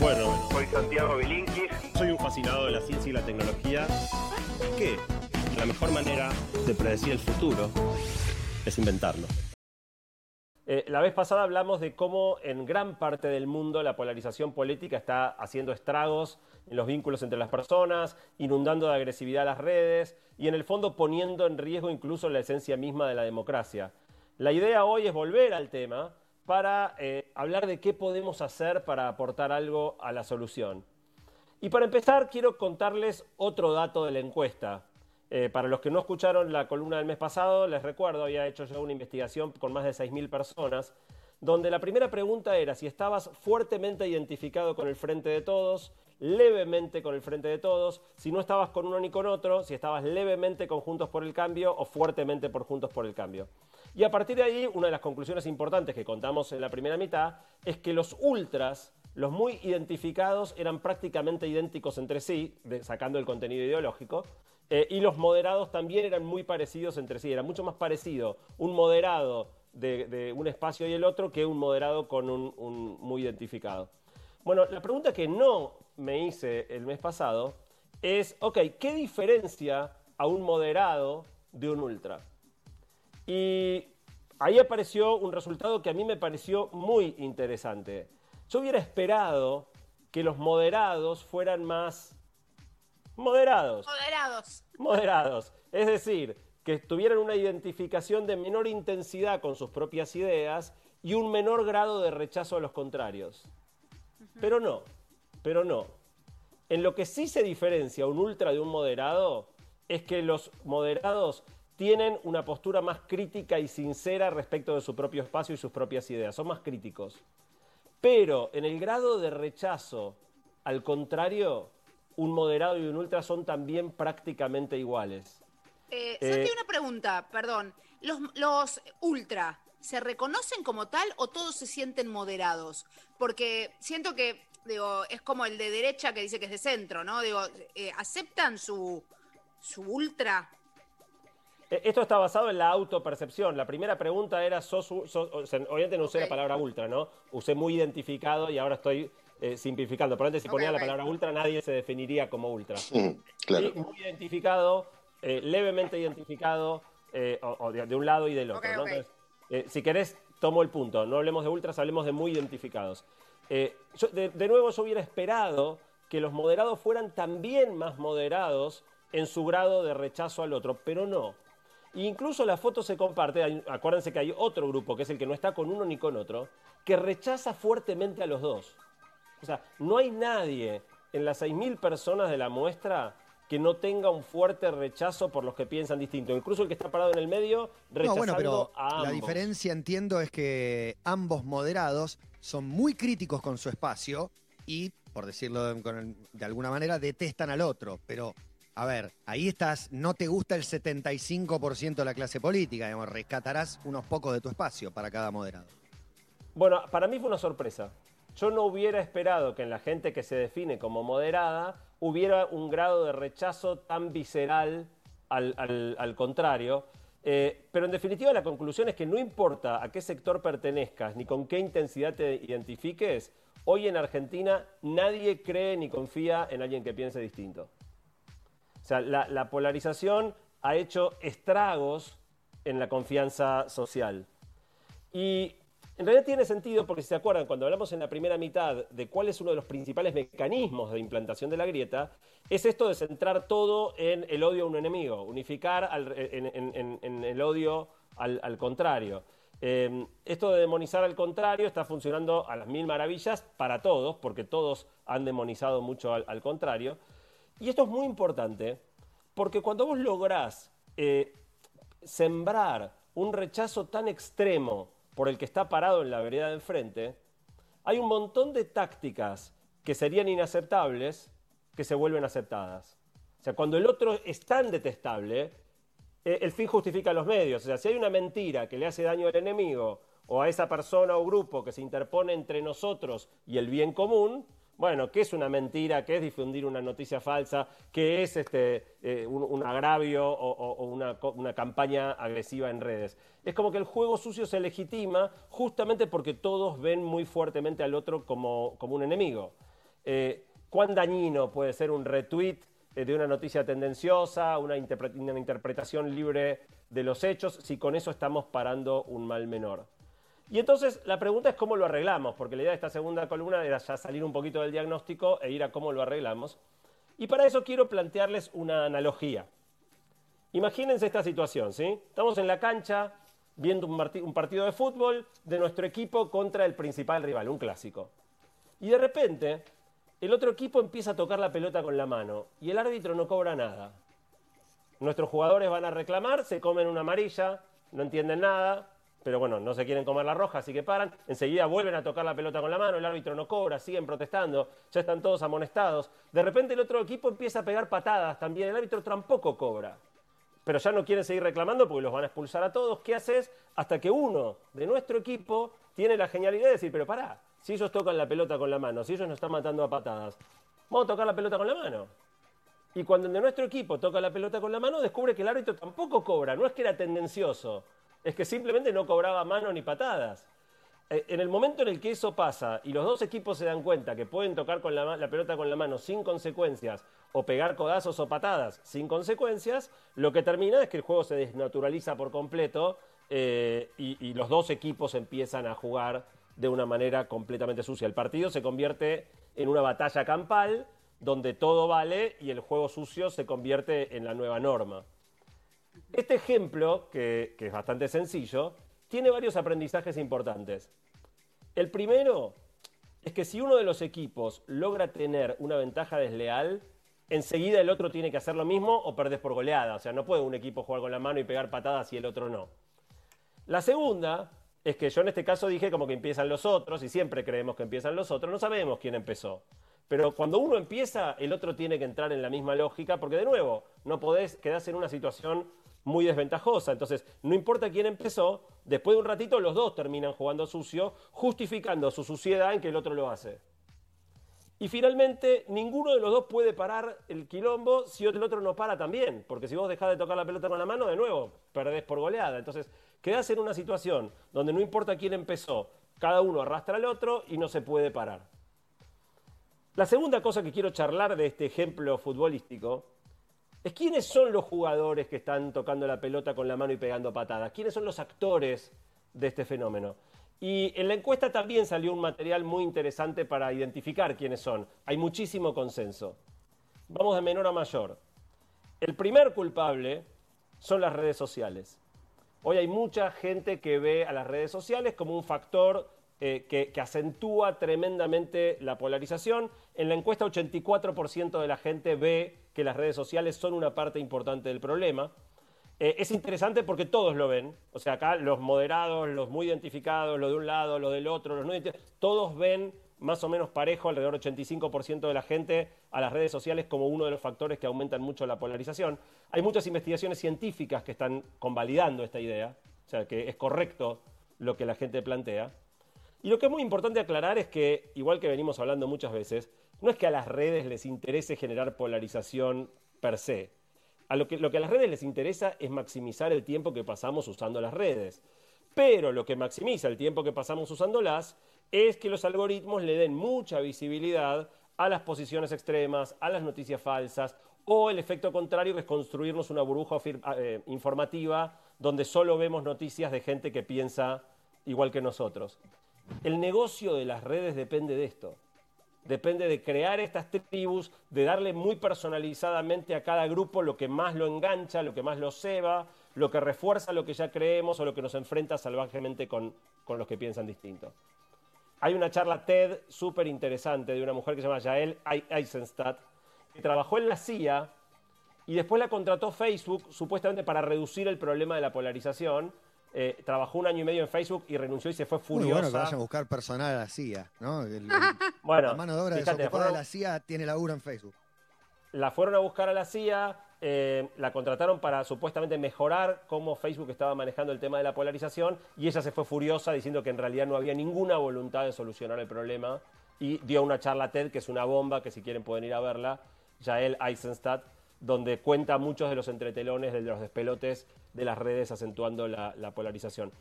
Bueno, Soy Santiago Bilinkis. soy un fascinado de la ciencia y la tecnología. ¿Qué? La mejor manera de predecir el futuro es inventarlo. Eh, la vez pasada hablamos de cómo en gran parte del mundo la polarización política está haciendo estragos en los vínculos entre las personas, inundando de agresividad las redes y en el fondo poniendo en riesgo incluso la esencia misma de la democracia. La idea hoy es volver al tema para eh, hablar de qué podemos hacer para aportar algo a la solución. Y para empezar, quiero contarles otro dato de la encuesta. Eh, para los que no escucharon la columna del mes pasado, les recuerdo, había hecho yo una investigación con más de 6.000 personas, donde la primera pregunta era si estabas fuertemente identificado con el Frente de Todos, levemente con el Frente de Todos, si no estabas con uno ni con otro, si estabas levemente con Juntos por el Cambio o fuertemente por Juntos por el Cambio. Y a partir de ahí, una de las conclusiones importantes que contamos en la primera mitad es que los ultras, los muy identificados, eran prácticamente idénticos entre sí, sacando el contenido ideológico, eh, y los moderados también eran muy parecidos entre sí. Era mucho más parecido un moderado de, de un espacio y el otro que un moderado con un, un muy identificado. Bueno, la pregunta que no me hice el mes pasado es, ok, ¿qué diferencia a un moderado de un ultra? Y ahí apareció un resultado que a mí me pareció muy interesante. Yo hubiera esperado que los moderados fueran más moderados Moderados. moderados. Es decir, que tuvieran una identificación de menor intensidad con sus propias ideas y un menor grado de rechazo a los contrarios. Pero no, pero no. En lo que sí se diferencia un ultra de un moderado es que los moderados tienen una postura más crítica y sincera respecto de su propio espacio y sus propias ideas. Son más críticos. Pero en el grado de rechazo al contrario, un moderado y un ultra son también prácticamente iguales. Eh, Eh, Santi, una pregunta, perdón. ¿Los, los ultra se reconocen como tal o todos se sienten moderados? Porque siento que, digo, es como el de derecha que dice que es de centro, ¿no? Digo, eh, ¿aceptan su, su ultra? Eh, Esto está basado en la autopercepción. La primera pregunta era, sos, sos- o sea, obviamente no usé la palabra ultra, ¿no? Usé muy identificado y ahora estoy eh, simplificando. Pero antes si ponía la palabra ultra, nadie se definiría como ultra. Mm, claro. Sí, muy identificado, eh, levemente identificado, eh, o, o de, de un lado y del otro. Entonces, eh, si querés, tomo el punto. No hablemos de ultras, hablemos de muy identificados. Eh, yo- de, de nuevo, yo hubiera esperado que los moderados fueran también más moderados en su grado de rechazo al otro, pero no. Incluso la foto se comparte, hay- acuérdense que hay otro grupo, que es el que no está con uno ni con otro, que rechaza fuertemente a los dos. O sea, no hay nadie en las 6.000 personas de la muestra que no tenga un fuerte rechazo por los que piensan distinto. Incluso el que está parado en el medio No, rechazando bueno, pero a ambos. la diferencia entiendo es que ambos moderados son muy críticos con su espacio y, por decirlo de, de alguna manera, detestan al otro. Pero, a ver, ahí estás, no te gusta el 75% de la clase política, digamos, rescatarás unos pocos de tu espacio para cada moderado. Bueno, para mí fue una sorpresa. Yo no hubiera esperado que en la gente que se define como moderada hubiera un grado de rechazo tan visceral al, contrario. Eh, pero en definitiva la conclusión es que no importa a qué sector pertenezcas ni con qué intensidad te identifiques, hoy en Argentina nadie cree ni confía en alguien que piense distinto. O sea, la, la polarización ha hecho estragos en la confianza social. Y en realidad tiene sentido porque si se acuerdan, cuando hablamos en la primera mitad de cuál es uno de los principales mecanismos de implantación de la grieta, es esto de centrar todo en el odio a un enemigo, unificar en, el odio al, contrario. Eh, esto de demonizar al contrario está funcionando a las mil maravillas para todos, porque todos han demonizado mucho al contrario. Y esto es muy importante, porque cuando vos lográs eh, sembrar un rechazo tan extremo por el que está parado en la vereda de enfrente, hay un montón de tácticas que serían inaceptables que se vuelven aceptadas. O sea, cuando el otro es tan detestable, eh, el fin justifica los medios. O sea, si hay una mentira que le hace daño al enemigo o a esa persona o grupo que se interpone entre nosotros y el bien común, bueno, ¿qué es una mentira? ¿Qué es difundir una noticia falsa? ¿Qué es este, eh, un, agravio o, una, campaña agresiva en redes? Es como que el juego sucio se legitima justamente porque todos ven muy fuertemente al otro como, como un enemigo. eh, cuán dañino puede ser un retweet eh, de una noticia tendenciosa, una interpretación libre de los hechos, si con eso estamos parando un mal menor. Y entonces la pregunta es cómo lo arreglamos, porque la idea de esta segunda columna era ya salir un poquito del diagnóstico e ir a cómo lo arreglamos. Y para eso quiero plantearles una analogía. Imagínense esta situación, ¿sí? Estamos en la cancha viendo un, partido de fútbol de nuestro equipo contra el principal rival, un clásico. Y de repente, el otro equipo empieza a tocar la pelota con la mano y el árbitro no cobra nada. Nuestros jugadores van a reclamar, se comen una amarilla, no entienden nada, pero bueno, no se quieren comer la roja, así que paran. Enseguida vuelven a tocar la pelota con la mano, el árbitro no cobra, siguen protestando, ya están todos amonestados. De repente el otro equipo empieza a pegar patadas también, el árbitro tampoco cobra. Pero ya no quieren seguir reclamando porque los van a expulsar a todos. ¿Qué haces? Hasta que uno de nuestro equipo tiene la genialidad de decir, pero pará, si ellos tocan la pelota con la mano, si ellos nos están matando a patadas, vamos a tocar la pelota con la mano. Y cuando el de nuestro equipo toca la pelota con la mano, descubre que el árbitro tampoco cobra, no es que era tendencioso es que simplemente no cobraba mano ni patadas. Eh, en el momento en el que eso pasa y los dos equipos se dan cuenta que pueden tocar con la, pelota con la mano sin consecuencias o pegar codazos o patadas sin consecuencias, lo que termina es que el juego se desnaturaliza por completo eh, y los dos equipos empiezan a jugar de una manera completamente sucia. El partido se convierte en una batalla campal donde todo vale y el juego sucio se convierte en la nueva norma. Este ejemplo, que, es bastante sencillo, tiene varios aprendizajes importantes. El primero es que si uno de los equipos logra tener una ventaja desleal, enseguida el otro tiene que hacer lo mismo o perdés por goleada. O sea, no puede un equipo jugar con la mano y pegar patadas y el otro no. La segunda es que yo en este caso dije como que empiezan los otros y siempre creemos que empiezan los otros, no sabemos quién empezó. Pero cuando uno empieza, el otro tiene que entrar en la misma lógica, porque de nuevo, no podés quedarse en una situación muy desventajosa. Entonces, no importa quién empezó, después de un ratito los dos terminan jugando sucio, justificando su suciedad en que el otro lo hace. Y finalmente, ninguno de los dos puede parar el quilombo si el otro no para también, porque si vos dejás de tocar la pelota con la mano, de nuevo, perdés por goleada. Entonces, quedás en una situación donde no importa quién empezó, cada uno arrastra al otro y no se puede parar. La segunda cosa que quiero charlar de este ejemplo futbolístico es quiénes son los jugadores que están tocando la pelota con la mano y pegando patadas, quiénes son los actores de este fenómeno. Y en la encuesta también salió un material muy interesante para identificar quiénes son. Hay muchísimo consenso. Vamos de menor a mayor. El primer culpable son las redes sociales. Hoy hay mucha gente que ve a las redes sociales como un factor eh, que, acentúa tremendamente la polarización. En la encuesta 84% de la gente ve que las redes sociales son una parte importante del problema. Eh, es interesante porque todos lo ven, o sea, acá los moderados, los muy identificados, los de un lado, los del otro, los no identificados, todos ven más o menos parejo, alrededor del 85% de la gente, a las redes sociales como uno de los factores que aumentan mucho la polarización. Hay muchas investigaciones científicas que están convalidando esta idea, o sea, que es correcto lo que la gente plantea. Y lo que es muy importante aclarar es que, igual que venimos hablando muchas veces, no es que a las redes les interese generar polarización per se. Lo, que, a las redes les interesa es maximizar el tiempo que pasamos usando las redes. Pero lo que maximiza el tiempo que pasamos usándolas es que los algoritmos le den mucha visibilidad a las posiciones extremas, a las noticias falsas o el efecto contrario que es construirnos una burbuja eh, informativa donde solo vemos noticias de gente que piensa igual que nosotros. El negocio de las redes depende de esto. Depende de crear estas tribus, de darle muy personalizadamente a cada grupo lo que más lo engancha, lo que más lo ceba, lo que refuerza lo que ya creemos o lo que nos enfrenta salvajemente con, los que piensan distinto. Hay una charla TED súper interesante de una mujer que se llama Yael Eisenstadt, que trabajó en la CIA y después la contrató Facebook supuestamente para reducir el problema de la polarización eh, trabajó un año y medio en Facebook y renunció y se fue furiosa. Muy bueno que vayan a buscar personal a la CIA, ¿no? bueno, la mano de obra fíjate, de la CIA tiene laburo en Facebook. La fueron a buscar a la CIA, eh, la contrataron para supuestamente mejorar cómo Facebook estaba manejando el tema de la polarización y ella se fue furiosa diciendo que en realidad no había ninguna voluntad de solucionar el problema y dio una charla TED que es una bomba, que si quieren pueden ir a verla, Jael Eisenstadt, donde cuenta muchos de los entretelones, de los despelotes de las redes acentuando la, polarización.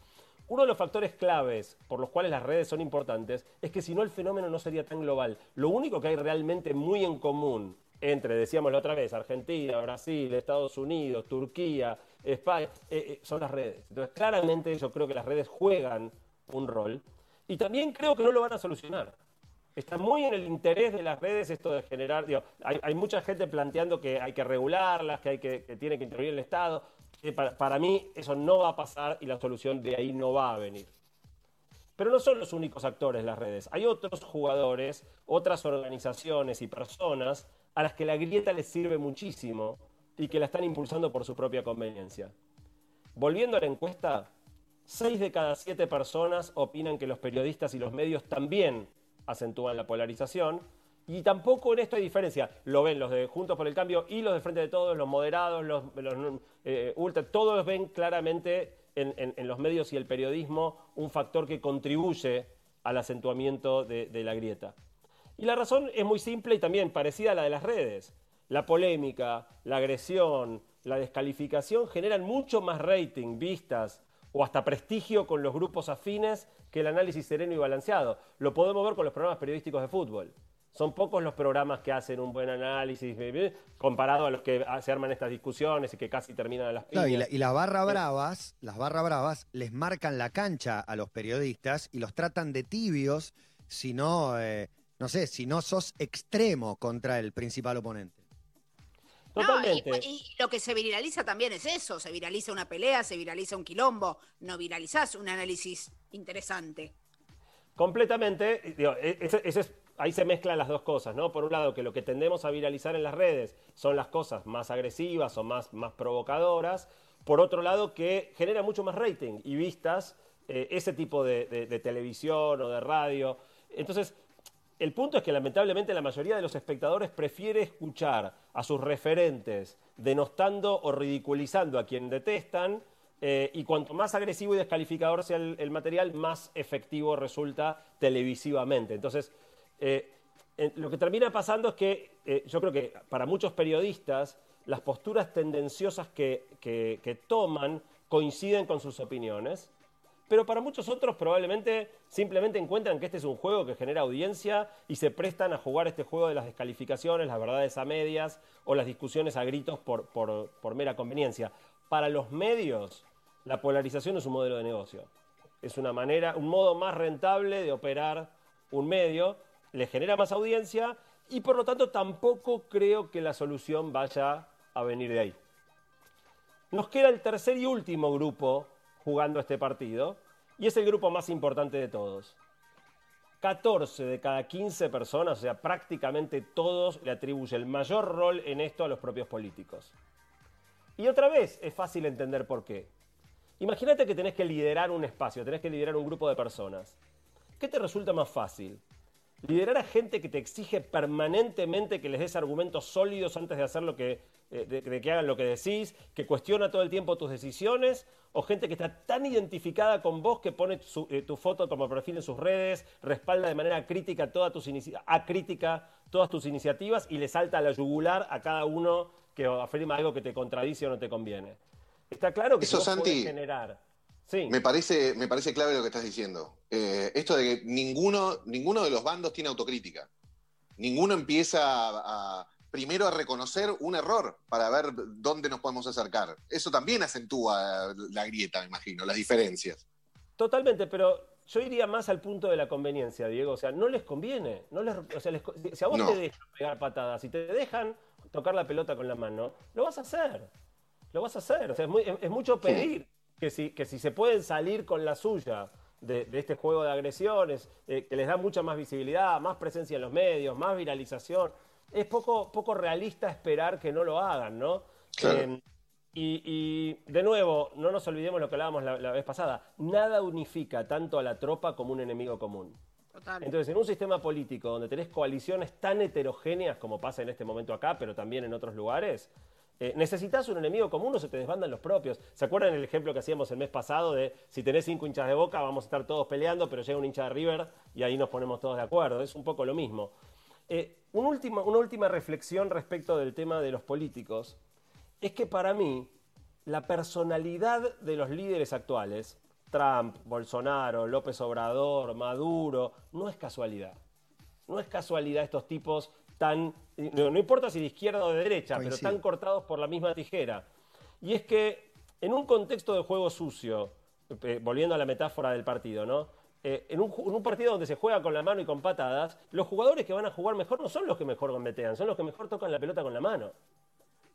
uno de los factores claves por los cuales las redes son importantes es que si no el fenómeno no sería tan global. Lo único que hay realmente muy en común entre, decíamos la otra vez, Argentina, Brasil, Estados Unidos, Turquía, España, eh, eh, son las redes. Entonces, claramente yo creo que las redes juegan un rol y también creo que no lo van a solucionar. Está muy en el interés de las redes esto de generar, hay, mucha gente planteando que hay que regularlas, que, hay que, tiene que intervenir el Estado. Para, para mí eso no va a pasar y la solución de ahí no va a venir. Pero no son los únicos actores las redes. Hay otros jugadores, otras organizaciones y personas a las que la grieta les sirve muchísimo y que la están impulsando por su propia conveniencia. Volviendo a la encuesta, 6 de cada 7 personas opinan que los periodistas y los medios también acentúan la polarización. Y tampoco en esto hay diferencia. Lo ven los de Juntos por el Cambio y los de Frente de Todos, los moderados, los, eh, ultra, todos ven claramente en, los medios y el periodismo un factor que contribuye al acentuamiento de, de la grieta. Y la razón es muy simple y también parecida a la de las redes. La polémica, la agresión, la descalificación generan mucho más rating, vistas o hasta prestigio con los grupos afines que el análisis sereno y balanceado. Lo podemos ver con los programas periodísticos de fútbol. Son pocos los programas que hacen un buen análisis comparado a los que se arman estas discusiones y que casi terminan a las piñas. y, y las barra bravas, las barra bravas les marcan la cancha a los periodistas y los tratan de tibios si no, eh, no sé, si no sos extremo contra el principal oponente. Totalmente. y, lo que se viraliza también es eso, se viraliza una pelea, se viraliza un quilombo, no viralizás un análisis interesante. Completamente, e, ahí se mezclan las dos cosas, ¿no? Por un lado, que lo que tendemos a viralizar en las redes son las cosas más agresivas o más, más provocadoras. Por otro lado, que genera mucho más rating y vistas eh, ese tipo de televisión o de radio. Entonces, el punto es que lamentablemente la mayoría de los espectadores prefiere escuchar a sus referentes denostando o ridiculizando a quien detestan eh, y cuanto más agresivo y descalificador sea el, material, más efectivo resulta televisivamente. Entonces, eh, lo que termina pasando es que eh, yo creo que para muchos periodistas las posturas tendenciosas que toman coinciden con sus opiniones pero para muchos otros probablemente simplemente encuentran que este es un juego que genera audiencia y se prestan a jugar este juego de las descalificaciones, las verdades a medias o las discusiones a gritos por, mera conveniencia. Para los medios, la polarización es un modelo de negocio. Es una manera, un modo más rentable de operar un medio, le genera más audiencia y por lo tanto tampoco creo que la solución vaya a venir de ahí. Nos queda el tercer y último grupo jugando este partido, y es el grupo más importante de todos. 14 de cada 15 personas, o sea, prácticamente todos le atribuyen el mayor rol en esto a los propios políticos. Y otra vez, es fácil entender por qué. Imagínate que tenés que liderar un espacio, tenés que liderar un grupo de personas. ¿Qué te resulta más fácil? Liderar a gente que te exige permanentemente que les des argumentos sólidos antes de hacer lo que, eh, de, que hagan lo que decís, que cuestiona todo el tiempo tus decisiones, o gente que está tan identificada con vos que pone eh, tu foto como perfil en sus redes, respalda de manera crítica todas tus crítica todas tus iniciativas y le salta a la yugular a cada uno que afirma algo que te contradice o no te conviene. Está claro que eso, Santi, generar me, parece, me parece clave lo que estás diciendo. Eh, esto de que ninguno, ninguno de los bandos tiene autocrítica. Ninguno empieza a, primero a reconocer un error para ver dónde nos podemos acercar. Eso también acentúa la grieta, me imagino, las diferencias. Totalmente, pero yo iría más al punto de la conveniencia, Diego. O sea, no les conviene. No les, o sea, si a vos te dejan pegar patadas, y te dejan tocar la pelota con la mano, lo vas a hacer. Lo vas a hacer. O sea, es, mucho pedir que si, que si se pueden salir con la suya de, este juego de agresiones, eh, que les da mucha más visibilidad, más presencia en los medios, más viralización, es poco, poco realista esperar que no lo hagan, ¿no? Eh, y, de nuevo, no nos olvidemos lo que hablábamos la, vez pasada, nada unifica tanto a la tropa como un enemigo común. Entonces, en un sistema político donde tenés coaliciones tan heterogéneas como pasa en este momento acá, pero también en otros lugares, eh, necesitas un enemigo común o se te desbandan los propios. ¿Se acuerdan el ejemplo que hacíamos el mes pasado de si tenés cinco hinchas de boca, vamos a estar todos peleando, pero llega un hincha de River y ahí nos ponemos todos de acuerdo? Es un poco lo mismo. Eh, una última reflexión respecto del tema de los políticos es que para mí la personalidad de los líderes actuales Trump, Bolsonaro, López Obrador, Maduro, no es casualidad. No es casualidad estos tipos tan, no, importa si de izquierda o de derecha, pero tan cortados por la misma tijera. Y es que en un contexto de juego sucio, eh, volviendo a la metáfora del partido, ¿no? Eh, en, un, partido donde se juega con la mano y con patadas, los jugadores que van a jugar mejor no son los que mejor gambetean, son los que mejor tocan la pelota con la mano.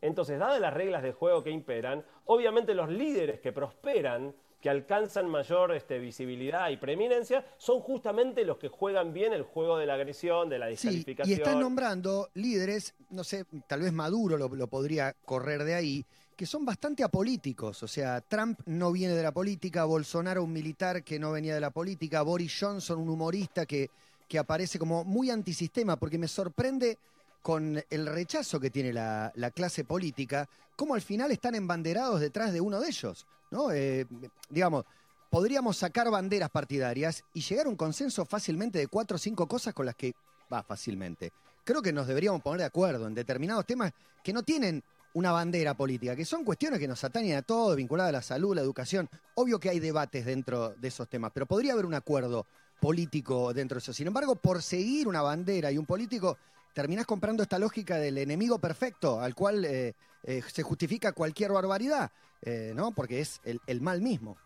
Entonces, dadas las reglas de juego que imperan, obviamente los líderes que prosperan, que alcanzan mayor este, visibilidad y preeminencia, son justamente los que juegan bien el juego de la agresión, de la descalificación. Sí, y están nombrando líderes, no sé, tal vez Maduro lo podría correr de ahí, que son bastante apolíticos. O sea, Trump no viene de la política, Bolsonaro un militar que no venía de la política, Boris Johnson un humorista que, que aparece como muy antisistema, porque me sorprende con el rechazo que tiene la, clase política, cómo al final están embanderados detrás de uno de ellos. ¿no? Eh, digamos, podríamos sacar banderas partidarias y llegar a un consenso fácilmente de cuatro o cinco cosas con las que va fácilmente. Creo que nos deberíamos poner de acuerdo en determinados temas que no tienen una bandera política, que son cuestiones que nos atañen a todos, vinculadas a la salud, la educación. Obvio que hay debates dentro de esos temas, pero podría haber un acuerdo político dentro de eso. Sin embargo, por seguir una bandera y un político, terminás comprando esta lógica del enemigo perfecto, al cual eh, eh, se justifica cualquier barbaridad, eh, ¿no? Porque es el, mal mismo.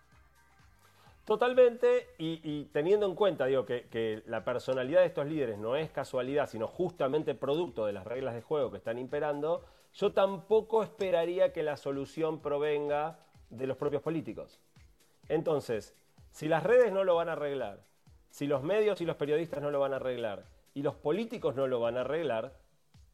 Totalmente, y, teniendo en cuenta, digo, que, que, la personalidad de estos líderes no es casualidad, sino justamente producto de las reglas de juego que están imperando, yo tampoco esperaría que la solución provenga de los propios políticos. Entonces, si las redes no lo van a arreglar, si los medios y los periodistas no lo van a arreglar, y los políticos no lo van a arreglar,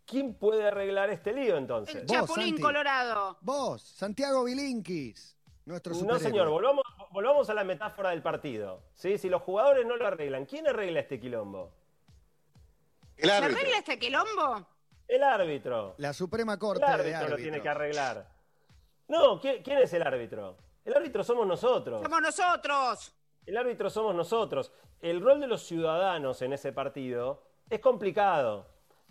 ¿quién puede arreglar este lío entonces? El Chapulín Colorado. Vos, Santiago Bilinkis, nuestro No, señor, volvamos, a la metáfora del partido. ¿sí? Si los jugadores no lo arreglan, ¿quién arregla este quilombo? ¿Se arregla este quilombo? El árbitro. La Suprema Corte el árbitro lo tiene que arreglar. No, ¿quién, es el árbitro? El árbitro somos nosotros. Somos nosotros. El árbitro somos nosotros. El rol de los ciudadanos en ese partido es complicado.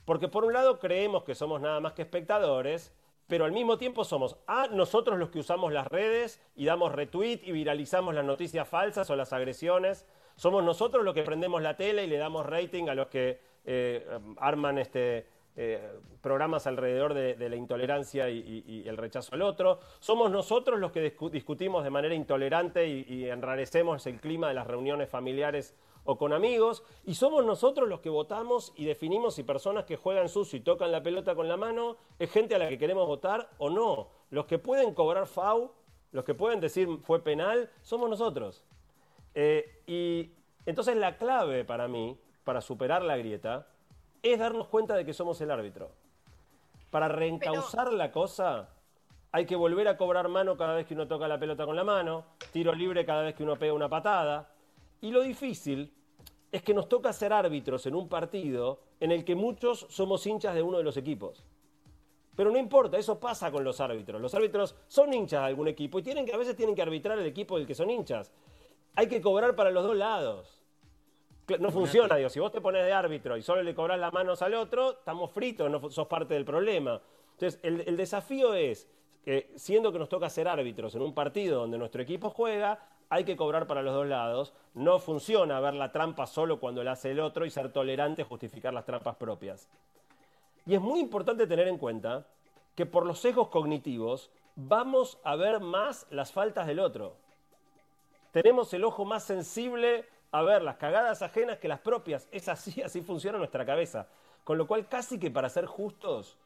Porque por un lado creemos que somos nada más que espectadores, pero al mismo tiempo somos A, nosotros los que usamos las redes y damos retweet y viralizamos las noticias falsas o las agresiones. Somos nosotros los que prendemos la tele y le damos rating a los que eh, arman este, eh, programas alrededor de, la intolerancia y, el rechazo al otro. Somos nosotros los que discutimos de manera intolerante y, enrarecemos el clima de las reuniones familiares o con amigos. Y somos nosotros los que votamos y definimos si personas que juegan sucio y tocan la pelota con la mano es gente a la que queremos votar o no. Los que pueden cobrar FAU, los que pueden decir fue penal, somos nosotros. Eh, y entonces la clave para mí, para superar la grieta, es darnos cuenta de que somos el árbitro. Para reencauzar la cosa, hay que volver a cobrar mano cada vez que uno toca la pelota con la mano, tiro libre cada vez que uno pega una patada. Y lo difícil es que nos toca ser árbitros en un partido en el que muchos somos hinchas de uno de los equipos. Pero no importa, eso pasa con los árbitros. Los árbitros son hinchas de algún equipo y tienen que, a veces tienen que arbitrar el equipo del que son hinchas. Hay que cobrar para los dos lados. No funciona, digo, si vos te pones de árbitro y solo le cobras las manos al otro, estamos fritos, no sos parte del problema. Entonces, el, desafío es que, siendo que nos toca ser árbitros en un partido donde nuestro equipo juega, hay que cobrar para los dos lados. No funciona ver la trampa solo cuando la hace el otro y ser tolerante justificar las trampas propias. Y es muy importante tener en cuenta que por los sesgos cognitivos vamos a ver más las faltas del otro. Tenemos el ojo más sensible a ver las cagadas ajenas que las propias. Es así, así funciona nuestra cabeza. Con lo cual, casi que para ser justos,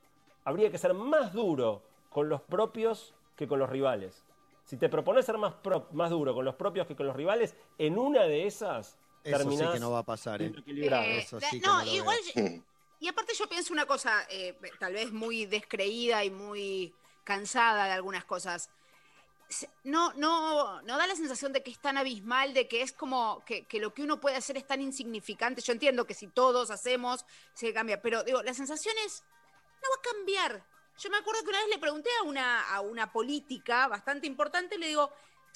habría que ser más duro con los propios que con los rivales. Si te propones ser más, más duro con los propios que con los rivales, en una de esas Eso sí que no va a pasar, ¿eh? eh Eso sí que no, igual. Y aparte, yo pienso una cosa, eh, tal vez muy descreída y muy cansada de algunas cosas no, no, no da la sensación de que es tan abismal, de que es como que, lo que uno puede hacer es tan insignificante. Yo entiendo que si todos hacemos, se cambia, pero digo, la sensación es, no va a cambiar. Yo me acuerdo que una vez le pregunté a una, a una política bastante importante, le digo,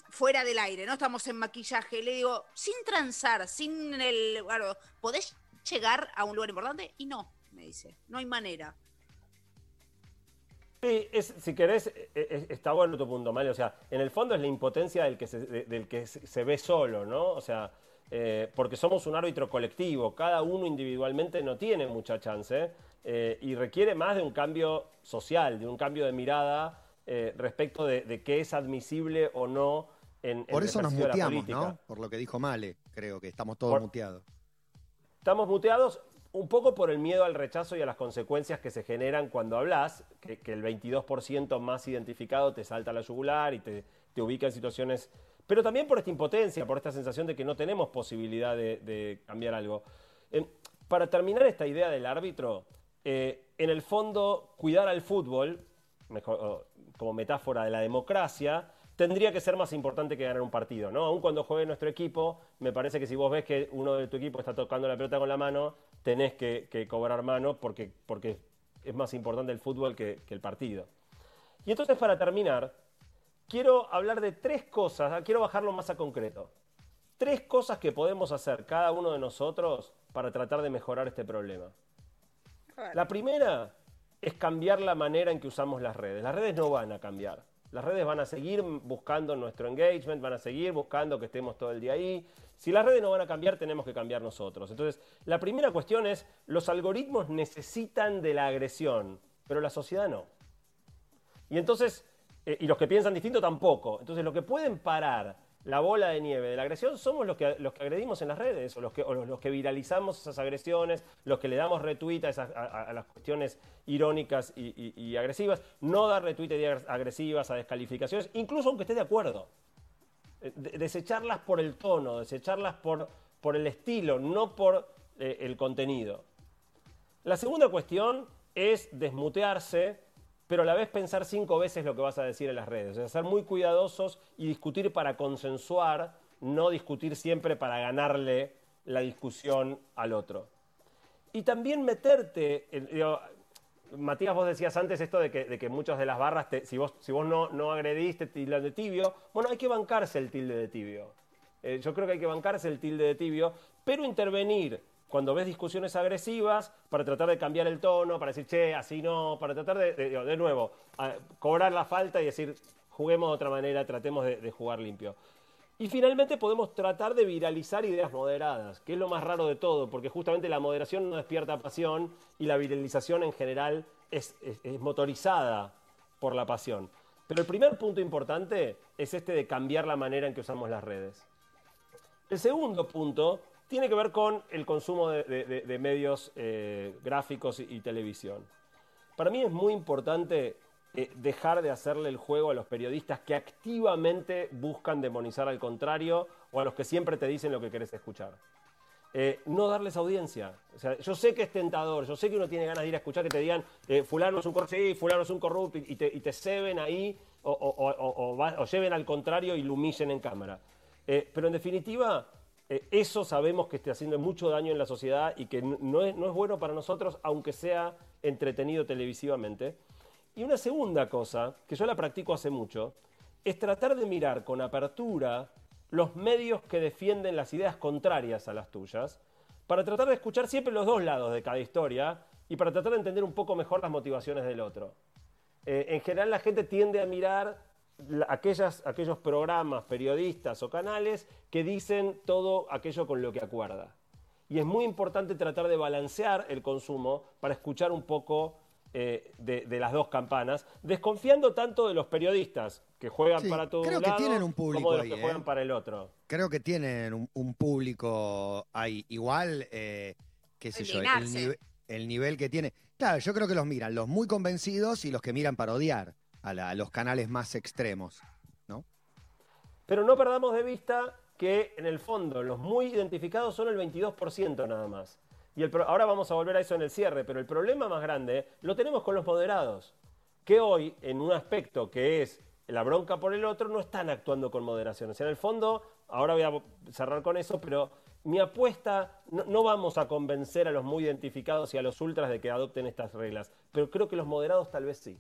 fuera del aire, no estamos en maquillaje, le digo, sin transar, sin el, bueno, ¿podés llegar a un lugar importante? Y no, me dice, no hay manera. Sí, si querés, e, e, está bueno tu punto, Mario. O sea, en el fondo es la impotencia del que del que se ve solo, ¿no? O sea, eh, porque somos un árbitro colectivo, cada uno individualmente no tiene mucha chance eh, y requiere más de un cambio social, de un cambio de mirada eh, respecto de, qué es admisible o no en, Por eso nos muteamos, ¿no? Por lo que dijo Male, creo que estamos todos muteados. Estamos muteados un poco por el miedo al rechazo y a las consecuencias que se generan cuando hablas, que, el 22% más identificado te salta a la yugular y te, ubica en situaciones, pero también por esta impotencia, por esta sensación de que no tenemos posibilidad de, cambiar algo. Eh, para terminar esta idea del árbitro, eh, en el fondo, cuidar al fútbol, como metáfora de la democracia, tendría que ser más importante que ganar un partido, ¿no? Aun cuando juegue nuestro equipo, me parece que si vos ves que uno de tu equipo está tocando la pelota con la mano, tenés que, cobrar mano porque, porque, es más importante el fútbol que, el partido. Y entonces, para terminar, quiero hablar de tres cosas, ah, quiero bajarlo más a concreto. Tres cosas que podemos hacer cada uno de nosotros para tratar de mejorar este problema. La primera es cambiar la manera en que usamos las redes. Las redes no van a cambiar. Las redes van a seguir buscando nuestro engagement, van a seguir buscando que estemos todo el día ahí. Si las redes no van a cambiar, tenemos que cambiar nosotros. Entonces, la primera cuestión es, los algoritmos necesitan de la agresión, pero la sociedad no. Y entonces, eh, y los que piensan distinto tampoco. Entonces, lo que pueden parar la bola de nieve de la agresión somos los que, los que agredimos en las redes, o los que, los, que viralizamos esas agresiones, los que le damos retweet a, las cuestiones irónicas y, agresivas, no dar retweet agresivas a descalificaciones, incluso aunque esté de acuerdo. Eh, desecharlas por el tono, desecharlas por, por el estilo, no por eh, el contenido. La segunda cuestión es desmutearse pero a la vez pensar cinco veces lo que vas a decir en las redes. O sea, ser muy cuidadosos y discutir para consensuar, no discutir siempre para ganarle la discusión al otro. Y también meterte, Matías, vos decías antes esto de que, muchas de las barras, si vos, no, no agrediste tilde de tibio, bueno, hay que bancarse el tilde de tibio. Eh, yo creo que hay que bancarse el tilde de tibio, pero intervenir cuando ves discusiones agresivas para tratar de cambiar el tono, para decir, che, así no, para tratar de, de, nuevo, cobrar la falta y decir, juguemos de otra manera, tratemos de, jugar limpio. Y finalmente podemos tratar de viralizar ideas moderadas, que es lo más raro de todo, porque justamente la moderación no despierta pasión y la viralización en general es, es motorizada por la pasión. Pero el primer punto importante es este de cambiar la manera en que usamos las redes. El segundo punto tiene que ver con el consumo de, medios eh, gráficos y, televisión. Para mí es muy importante eh, dejar de hacerle el juego a los periodistas que activamente buscan demonizar al contrario o a los que siempre te dicen lo que querés escuchar. Eh, no darles audiencia. yo sé que es tentador, yo sé que uno tiene ganas de ir a escuchar que te digan, fulano es un corrupto, sí, fulano es un corrupto, y te, y te ceben ahí o, o, lleven al contrario y lo humillen en cámara. pero en definitiva, eh, eso sabemos que está haciendo mucho daño en la sociedad y que no es, no es bueno para nosotros, aunque sea entretenido televisivamente. Y una segunda cosa, que yo la practico hace mucho, es tratar de mirar con apertura los medios que defienden las ideas contrarias a las tuyas, para tratar de escuchar siempre los dos lados de cada historia y para tratar de entender un poco mejor las motivaciones del otro. Eh, en general la gente tiende a mirar aquellas, aquellos programas, periodistas o canales que dicen todo aquello con lo que acuerda. Y es muy importante tratar de balancear el consumo para escuchar un poco eh, de, las dos campanas, desconfiando tanto de los periodistas que juegan para todo creo que tienen un público como de los que juegan ¿eh? para el otro. Creo que tienen un, público ahí. Igual, eh, qué sé yo, el, el nivel que tiene. Claro, yo creo que los miran los muy convencidos y los que miran para odiar a, los canales más extremos, ¿no? Pero no perdamos de vista que en el fondo los muy identificados son el 22% nada más. Y el ahora vamos a volver a eso en el cierre, pero el problema más grande lo tenemos con los moderados, que hoy en un aspecto que es la bronca por el otro no están actuando con moderación. O sea, en el fondo, ahora voy a cerrar con eso, pero mi apuesta, no, no, vamos a convencer a los muy identificados y a los ultras de que adopten estas reglas, pero creo que los moderados tal vez sí.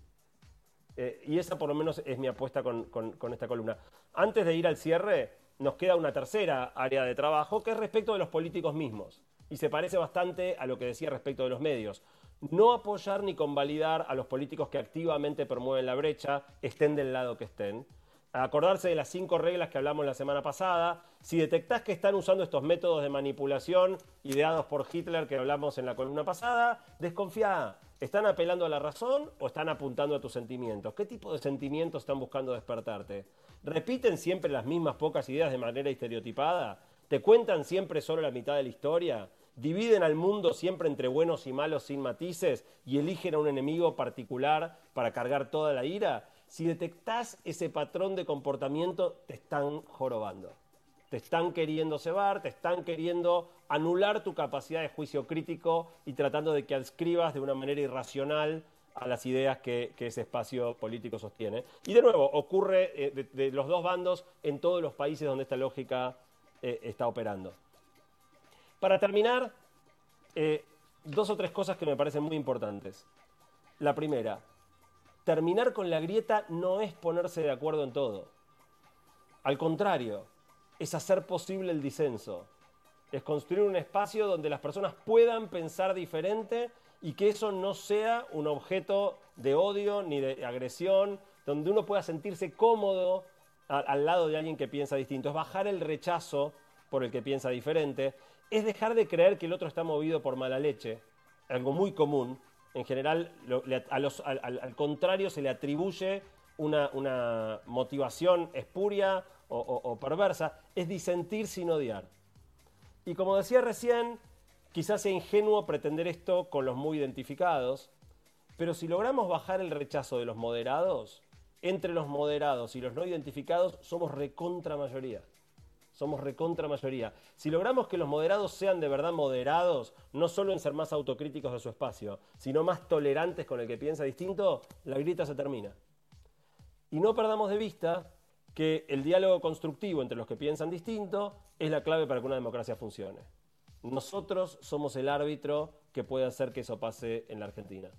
Eh, y esa por lo menos es mi apuesta con, esta columna. Antes de ir al cierre, nos queda una tercera área de trabajo que es respecto de los políticos mismos. Y se parece bastante a lo que decía respecto de los medios. no apoyar ni convalidar a los políticos que activamente promueven la brecha, estén del lado que estén. Acordarse de las cinco reglas que hablamos la semana pasada. Si detectás que están usando estos métodos de manipulación ideados por Hitler que hablamos en la columna pasada, desconfía. ¿Están apelando a la razón o están apuntando a tus sentimientos? ¿Qué tipo de sentimientos están buscando despertarte? ¿Repiten siempre las mismas pocas ideas de manera estereotipada? ¿Te cuentan siempre solo la mitad de la historia? dividen al mundo siempre entre buenos y malos sin matices y eligen a un enemigo particular para cargar toda la ira, si detectás ese patrón de comportamiento, te están jorobando. Te están queriendo cebar, te están queriendo anular tu capacidad de juicio crítico y tratando de que adscribas de una manera irracional a las ideas que, ese espacio político sostiene. Y de nuevo, ocurre eh, de, los dos bandos en todos los países donde esta lógica eh, está operando. Para terminar, eh, dos o tres cosas que me parecen muy importantes. La primera, terminar con la grieta no es ponerse de acuerdo en todo. Al contrario, es hacer posible el disenso. Es construir un espacio donde las personas puedan pensar diferente y que eso no sea un objeto de odio ni de agresión, donde uno pueda sentirse cómodo al lado de alguien que piensa distinto. Es bajar el rechazo por el que piensa diferente es dejar de creer que el otro está movido por mala leche, algo muy común. En general, al, contrario, se le atribuye una, motivación espuria o, perversa, es disentir sin odiar. Y como decía recién, quizás sea ingenuo pretender esto con los muy identificados, pero si logramos bajar el rechazo de los moderados, entre los moderados y los no identificados somos recontra mayoría somos recontra mayoría. Si logramos que los moderados sean de verdad moderados, no solo en ser más autocríticos de su espacio, sino más tolerantes con el que piensa distinto, la grita se termina. Y no perdamos de vista que el diálogo constructivo entre los que piensan distinto es la clave para que una democracia funcione. Nosotros somos el árbitro que puede hacer que eso pase en la Argentina.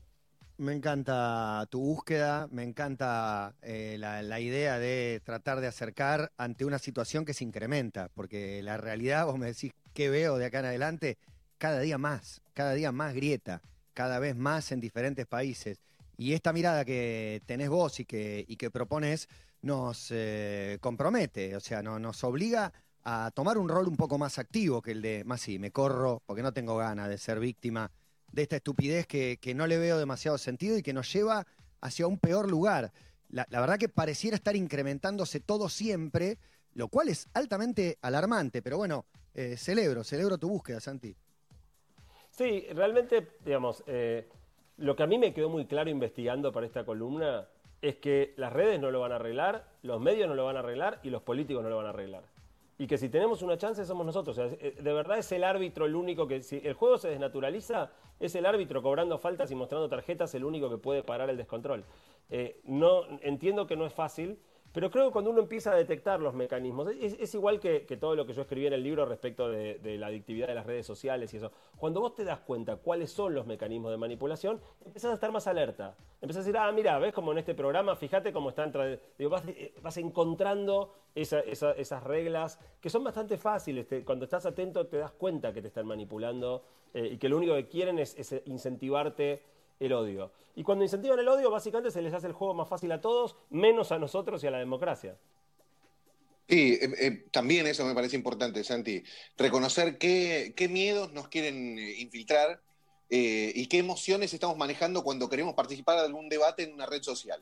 Me encanta tu búsqueda, me encanta eh, la, idea de tratar de acercar ante una situación que se incrementa, porque la realidad, vos me decís, ¿qué veo de acá en adelante? Cada día más, cada día más grieta, cada vez más en diferentes países. Y esta mirada que tenés vos y que, y que propones nos eh, compromete, o sea, no, nos obliga a tomar un rol un poco más activo que el de, más sí, me corro porque no tengo ganas de ser víctima de esta estupidez que, no le veo demasiado sentido y que nos lleva hacia un peor lugar. La, verdad que pareciera estar incrementándose todo siempre, lo cual es altamente alarmante, pero bueno, eh, celebro, celebro tu búsqueda, Santi. Sí, realmente, digamos, eh, lo que a mí me quedó muy claro investigando para esta columna es que las redes no lo van a arreglar, los medios no lo van a arreglar y los políticos no lo van a arreglar y que si tenemos una chance somos nosotros. Eh, de verdad es el árbitro el único que, si el juego se desnaturaliza, es el árbitro cobrando faltas y mostrando tarjetas el único que puede parar el descontrol. Eh, no, entiendo que no es fácil, pero creo que cuando uno empieza a detectar los mecanismos, es, igual que, todo lo que yo escribí en el libro respecto de, la adictividad de las redes sociales y eso. Cuando vos te das cuenta cuáles son los mecanismos de manipulación, empezás a estar más alerta. Empezás a decir, ah, mira, ves como en este programa, fíjate cómo están. Digo, vas, eh, vas, encontrando esas reglas que son bastante fáciles. cuando estás atento te das cuenta que te están manipulando eh, y que lo único que quieren es incentivarte el odio. Y cuando incentivan el odio, básicamente se les hace el juego más fácil a todos, menos a nosotros y a la democracia. Sí, eh, eh, también eso me parece importante, Santi. Reconocer qué, miedos nos quieren eh, infiltrar y qué emociones estamos manejando cuando queremos participar de algún debate en una red social.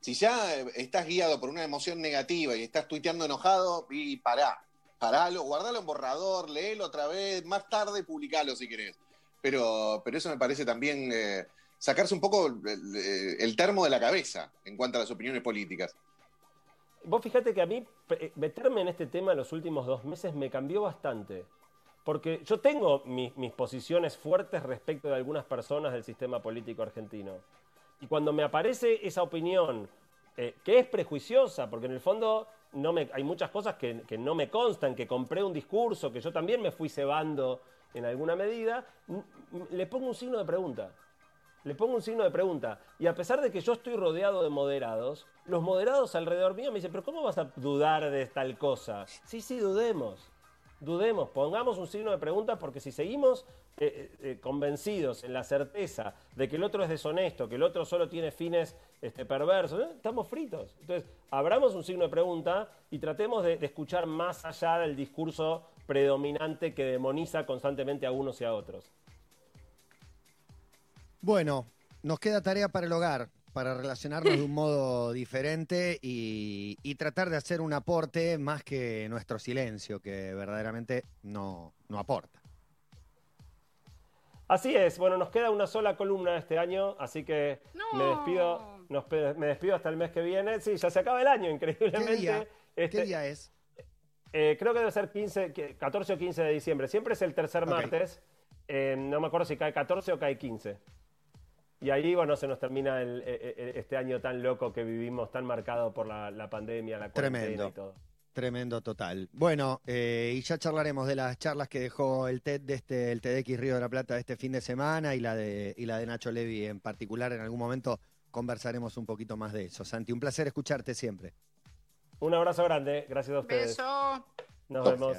Si ya estás guiado por una emoción negativa y estás tuiteando enojado, y pará, paralo, guardalo en borrador, léelo otra vez, más tarde publicalo si querés. Pero, pero eso me parece también sacarse un poco el, termo de la cabeza en cuanto a las opiniones políticas. Vos fíjate que a mí eh, meterme en este tema en los últimos dos meses me cambió bastante. Porque yo tengo mis, posiciones fuertes respecto de algunas personas del sistema político argentino. Y cuando me aparece esa opinión, eh, que es prejuiciosa, porque en el fondo no me, hay muchas cosas que, que, no me constan, que compré un discurso, que yo también me fui cebando en alguna medida, le pongo un signo de pregunta le pongo un signo de pregunta. Y a pesar de que yo estoy rodeado de moderados, los moderados alrededor mío me dicen, pero ¿cómo vas a dudar de tal cosa? Sí, sí, dudemos. dudemos, pongamos un signo de pregunta porque si seguimos eh, eh, eh, convencidos en la certeza de que el otro es deshonesto, que el otro solo tiene fines este, perversos, estamos fritos. Entonces, abramos un signo de pregunta y tratemos de, de escuchar más allá del discurso predominante que demoniza constantemente a unos y a otros. Bueno, nos queda tarea para el hogar para relacionarnos de un modo diferente y, tratar de hacer un aporte más que nuestro silencio, que verdaderamente no, no aporta. Así es, bueno, nos queda una sola columna este año, así que me despido, me despido hasta el mes que viene. Sí, ya se acaba el año, increíblemente. ¿Qué día, este, día es? Eh, creo que debe ser 15, 14 o 15 de diciembre. Siempre es el tercer martes. Eh, no me acuerdo si cae 14 o cae 15. Y ahí, bueno, se nos termina e, e, e, este año tan loco que vivimos, tan marcado por la, pandemia, la cuarentena y todo. Tremendo total. Bueno, eh, y ya charlaremos de las charlas que dejó el TED de este, el TEDx Río de la Plata este fin de semana y la de, y la de Nacho Levi en particular. En algún momento conversaremos un poquito más de eso. Santi, un placer escucharte siempre. Un abrazo grande, gracias a ustedes. Beso. Nos vemos.